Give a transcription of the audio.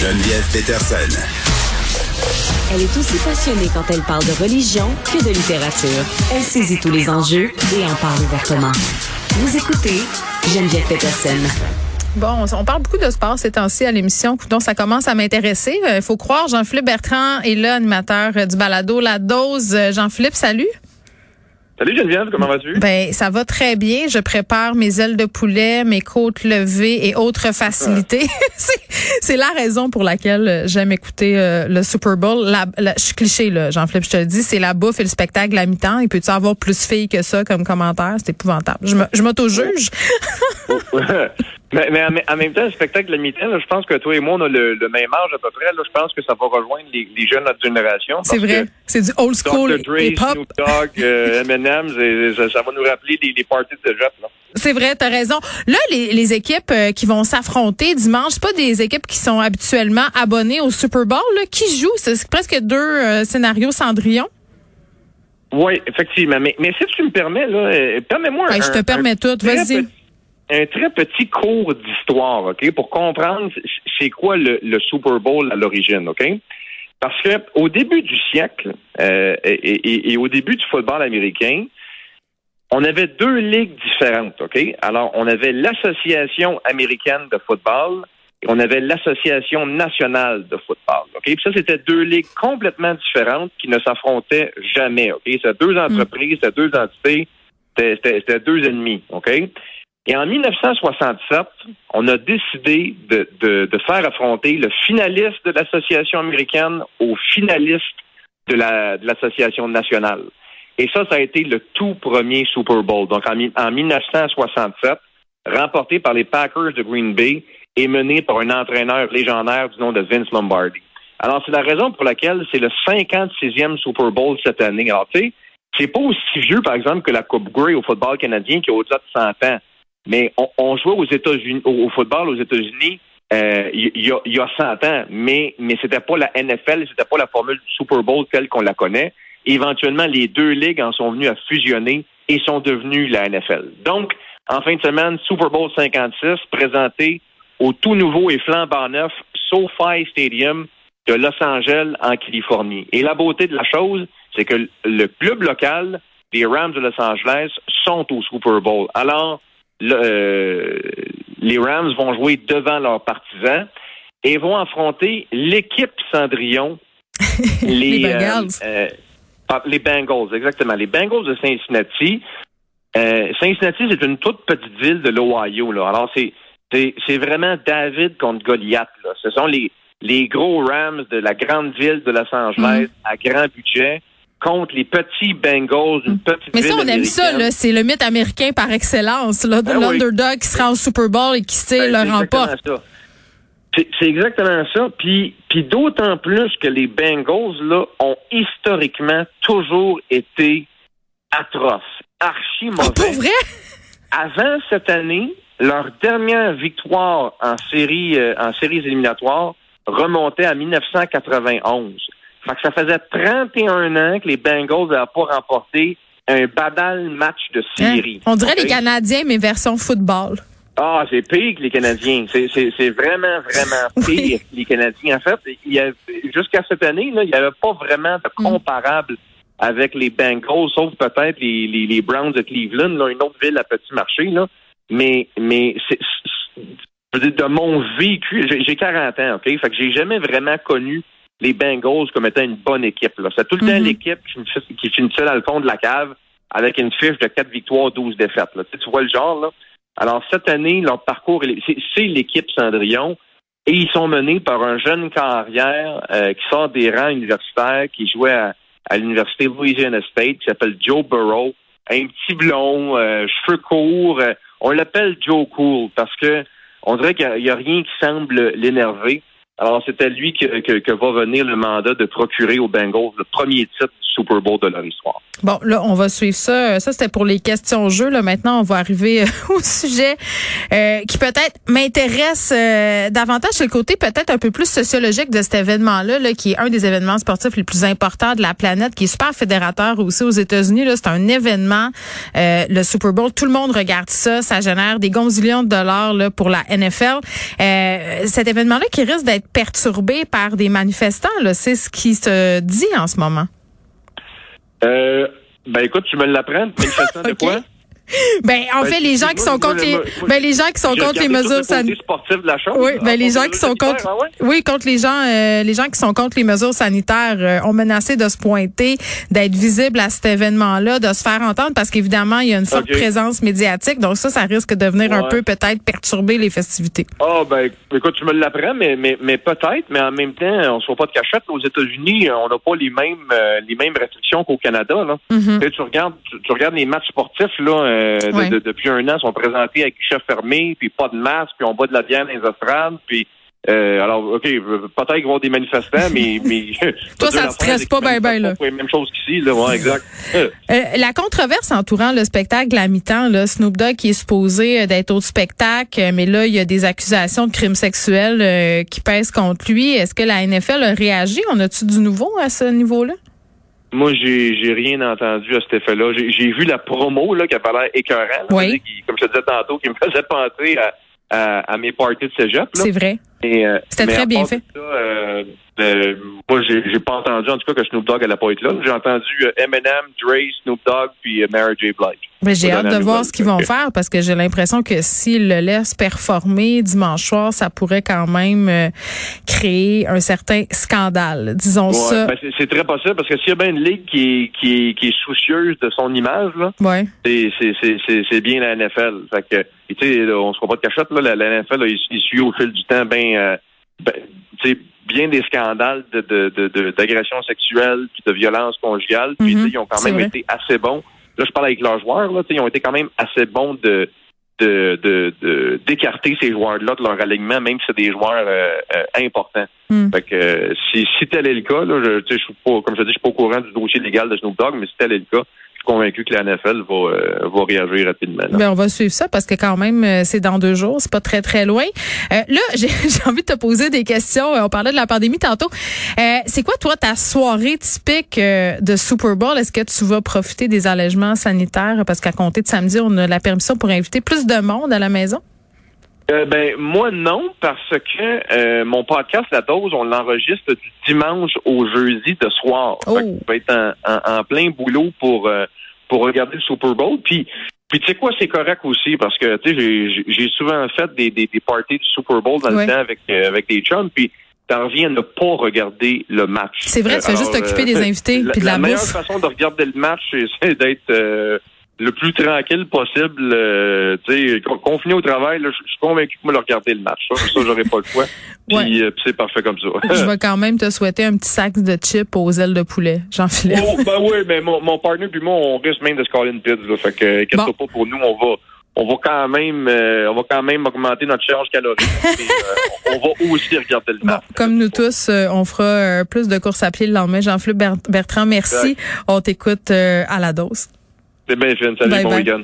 Geneviève Peterson. Elle est aussi passionnée quand elle parle de religion que de littérature. Elle saisit tous les enjeux et en parle ouvertement. Vous écoutez Geneviève Peterson. Bon, on parle beaucoup de sport ces temps-ci à l'émission, donc ça commence à m'intéresser. Il faut croire, Jean-Philippe Bertrand est là, animateur du balado La Dose. Jean-Philippe, salut. Salut Geneviève, comment vas-tu? Ben, ça va très bien. Je prépare mes ailes de poulet, mes côtes levées et autres facilités. c'est la raison pour laquelle j'aime écouter euh, le Super Bowl. La, je suis cliché, là, Jean-Philippe, je te le dis, c'est la bouffe et le spectacle à mi-temps. Il peut-tu avoir plus fille que ça comme commentaire? C'est épouvantable. Je m'auto-juge. Mais, mais en, même temps, le spectacle de mi-temps, je pense que toi et moi, on a le, même âge à peu près. Là, je pense que ça va rejoindre les, jeunes de notre génération. C'est vrai. C'est du old school Dr. Dre, Snoop Dogg, euh, Eminem, ça, va nous rappeler les, parties de rap. C'est vrai, t'as raison. Là, les, les équipes euh, qui vont s'affronter dimanche, c'est pas des équipes qui sont habituellement abonnées au Super Bowl. Là. Qui jouent? C'est presque deux euh, scénarios Cendrillon. Oui, effectivement. Mais, mais si tu me permets, là, permets-moi Je te permets tout. Vas-y un très petit cours d'histoire, OK, pour comprendre c'est quoi le, Super Bowl à l'origine, OK? Parce que au début du siècle euh, et, au début du football américain, on avait deux ligues différentes, OK? Alors, on avait l'Association américaine de football et on avait l'Association nationale de football, OK? Puis ça, c'était deux ligues complètement différentes qui ne s'affrontaient jamais, OK? C'était deux mm. entreprises, c'était deux entités, c'était deux ennemis, OK? Et en 1967, on a décidé de, de, de faire affronter le finaliste de l'association américaine au finaliste de la de l'association nationale. Et ça, ça a été le tout premier Super Bowl. Donc en, en 1967, remporté par les Packers de Green Bay et mené par un entraîneur légendaire du nom de Vince Lombardi. Alors c'est la raison pour laquelle c'est le 56e Super Bowl cette année. Alors tu sais, c'est pas aussi vieux par exemple que la Coupe Grey au football canadien qui a au-delà de 100 ans. Mais on, jouait aux États-Unis, au, football aux États-Unis euh, il y, a, y a 100 ans, mais mais c'était pas la NFL, c'était pas la formule du Super Bowl telle qu'on la connaît. Éventuellement, les deux ligues en sont venues à fusionner et sont devenues la NFL. Donc, en fin de semaine, Super Bowl 56 présenté au tout nouveau et flambant neuf SoFi Stadium de Los Angeles en Californie. Et la beauté de la chose, c'est que le club local, les Rams de Los Angeles, sont au Super Bowl. Alors, euh, les Rams vont jouer devant leurs partisans et vont affronter l'équipe Cendrillon. les, Bengals. Euh, euh, les Bengals, exactement. Les Bengals de Cincinnati. Cincinnati, c'est une toute petite ville de l'Ohio. Alors, c'est, c'est, vraiment David contre Goliath. Ce sont les, les gros Rams de la grande ville de Los Angeles mm. à grand budget contre les petits Bengals, une petite Mais ça, on aime ça, là. C'est le mythe américain par excellence, là. Ben l'underdog qui sera au Super Bowl et qui, ben, le remporte. C'est exactement ça. Puis, puis d'autant plus que les Bengals, là, ont historiquement toujours été atroces, archi mauvais. Oh, pour vrai? Avant cette année, leur dernière victoire en série, euh, en séries éliminatoires remontait à 1991. Fait que ça faisait 31 ans que les Bengals n'avaient pas remporté un badal match de série. Hein? On dirait les Canadiens, mais version football. Ah, c'est pire que les Canadiens. C'est vraiment, vraiment pire que les Canadiens. En fait, jusqu'à cette année, là, il n'y avait pas vraiment de mm. comparable avec les Bengals, sauf peut-être les, les, Browns de Cleveland, là, une autre ville à petit marché. Là. Mais, mais c'est, de mon vécu, j'ai 40 ans, OK? Fait que j'ai jamais vraiment connu les Bengals comme étant une bonne équipe. C'est tout le temps mm-hmm. l'équipe qui finissait dans le fond de la cave avec une fiche de 4 victoires, 12 défaites. Tu, vois le genre, là? Alors, cette année, leur parcours, c'est l'équipe Cendrillon. Et ils sont menés par un jeune carrière euh, qui sort des rangs universitaires, qui jouait à, l'Université Louisiana State, qui s'appelle Joe Burrow. Un petit blond, euh, cheveux courts. Euh, on l'appelle Joe Cool parce que on dirait qu'il n'y a, rien qui semble l'énerver. Alors, c'était lui que, va venir le mandat de procurer aux Bengals le premier titre du Super Bowl de leur histoire. Bon, là, on va suivre ça. Ça, c'était pour les questions jeux. Là, maintenant, on va arriver euh, au sujet euh, qui peut-être m'intéresse euh, davantage. C'est le côté peut-être un peu plus sociologique de cet événement-là, là, qui est un des événements sportifs les plus importants de la planète, qui est super fédérateur aussi aux États-Unis. Là, c'est un événement, le Super Bowl. Tout le monde regarde ça. Ça génère des gonzillions de dollars là, pour la NFL. cet événement-là qui risque d'être être perturbé par des manifestants. C'est ce qui se dit en ce moment. Euh, ben écoute, tu me l'apprends. Manifestants de quoi? Ben en ben, fait les gens qui sont contre les ben les gens qui sont contre les mesures sanitaires Oui, ben les gens qui sont contre ah Oui, contre les gens euh, les gens qui sont contre les mesures sanitaires euh, ont menacé de se pointer, d'être visibles à cet événement-là, de se faire entendre parce qu'évidemment, il y a une forte présence médiatique. Donc ça ça risque de venir un peu peut-être perturber les festivités. Ah ben écoute, tu me l'apprends mais mais mais peut-être, mais en même temps, on se voit pas de cachette aux États-Unis, on n'a pas les mêmes euh, les mêmes restrictions qu'au Canada là. Mm-hmm. Tu regardes tu regardes les matchs sportifs là euh, depuis un an sont présentés avec chef fermé, puis pas de masque, puis on boit de la bière dans les estrades, puis euh, alors, OK, peut-être qu'ils vont des manifestants, mais... mais Toi, ça te stresse pas bien, bien, là. Même chose qu'ici, là, ouais, exact. Euh, la controverse entourant le spectacle à mi-temps, là, Snoop Dogg qui est supposé d'être au spectacle, mais là, il y a des accusations de crimes sexuels qui pèsent contre lui. Est-ce que la NFL a réagi? On a-tu du nouveau à ce niveau-là? Moi, j'ai, j'ai rien entendu à cet effet-là. J'ai, vu la promo là, qui avait l'air écœurant, comme je te disais tantôt, qui me faisait penser à, à, mes parties de cégep. C'est vrai. Euh, C'était très bien fait. Euh, euh, moi, j'ai, j'ai pas entendu, en tout cas, que Snoop Dogg allait pas être là. J'ai entendu Eminem, Dre, Snoop Dogg, puis Mary J. Blige. Mais j'ai hâte de voir ce qu'ils vont faire parce que j'ai l'impression que s'ils le laissent performer dimanche soir, ça pourrait quand même créer un certain scandale, disons ça. Ben c'est, très possible parce que s'il y a bien une ligue qui est, qui est, qui est soucieuse de son image, là, ouais. c'est, c'est, c'est, c'est bien la NFL. Fait que, tu sais, on se croit pas de cachette, là, la, NFL, là, il, suit au fil du temps ben, ben bien des scandales de, de, d'agression sexuelle puis de violence conjugale. Puis mhm. ils ont quand même été assez bons. Là, je parle avec leurs joueurs, là, ils ont été quand même assez bons de de, d'écarter ces joueurs-là de leur alignement, même si c'est des joueurs euh, euh, importants. Mhm. Fait que si, si tel est le cas, là, je, je suis pas, comme je dis, je suis pas au courant du dossier légal de Snoop Dogg, mais si tel est le cas, convaincu que la NFL va, euh, va réagir rapidement. Ben, on va suivre ça parce que quand même, euh, c'est dans deux jours, c'est pas très, très loin. Euh, là, j'ai envie de te poser des questions. On parlait de la pandémie tantôt. c'est quoi, toi, ta soirée typique de Super Bowl? Est-ce que tu vas profiter des allègements sanitaires? Parce qu'à compter de samedi, on a la permission pour inviter plus de monde à la maison? Ben moi non parce que mon podcast La Dose on l'enregistre du dimanche au jeudi de soir. Oh. va être en, plein boulot pour pour regarder le Super Bowl. Puis, puis tu sais quoi, c'est correct aussi parce que tu sais, j'ai souvent fait des, des, des parties du Super Bowl dans le temps avec euh, avec des chums. Puis t'en reviens à ne pas regarder le match. C'est vrai, tu fais juste t'occuper des euh, invités puis de la, la meilleure façon de regarder le match, c'est d'être euh, le plus tranquille possible. Euh, tu sais, confiné au travail, je suis convaincu que moi le regarder le match. Ça, ça j'aurais pas le choix. Puis euh, c'est parfait comme ça. je vais quand même te souhaiter un petit sac de chips aux ailes de poulet, Jean-Philippe. Oh, ben oui, mais mon, mon partner puis moi, on risque même de se caler une pizza. Là, fait que qu'est-ce bon. pas pour nous, on va on va quand même euh, on va quand même augmenter notre charge calorique. et, on va aussi regarder le match. comme nous tous, on fera plus de courses à pied le lendemain. Jean-Philippe Bertrand, merci. On t'écoute à la dose. C'est bien fin. Salut, bon week-end.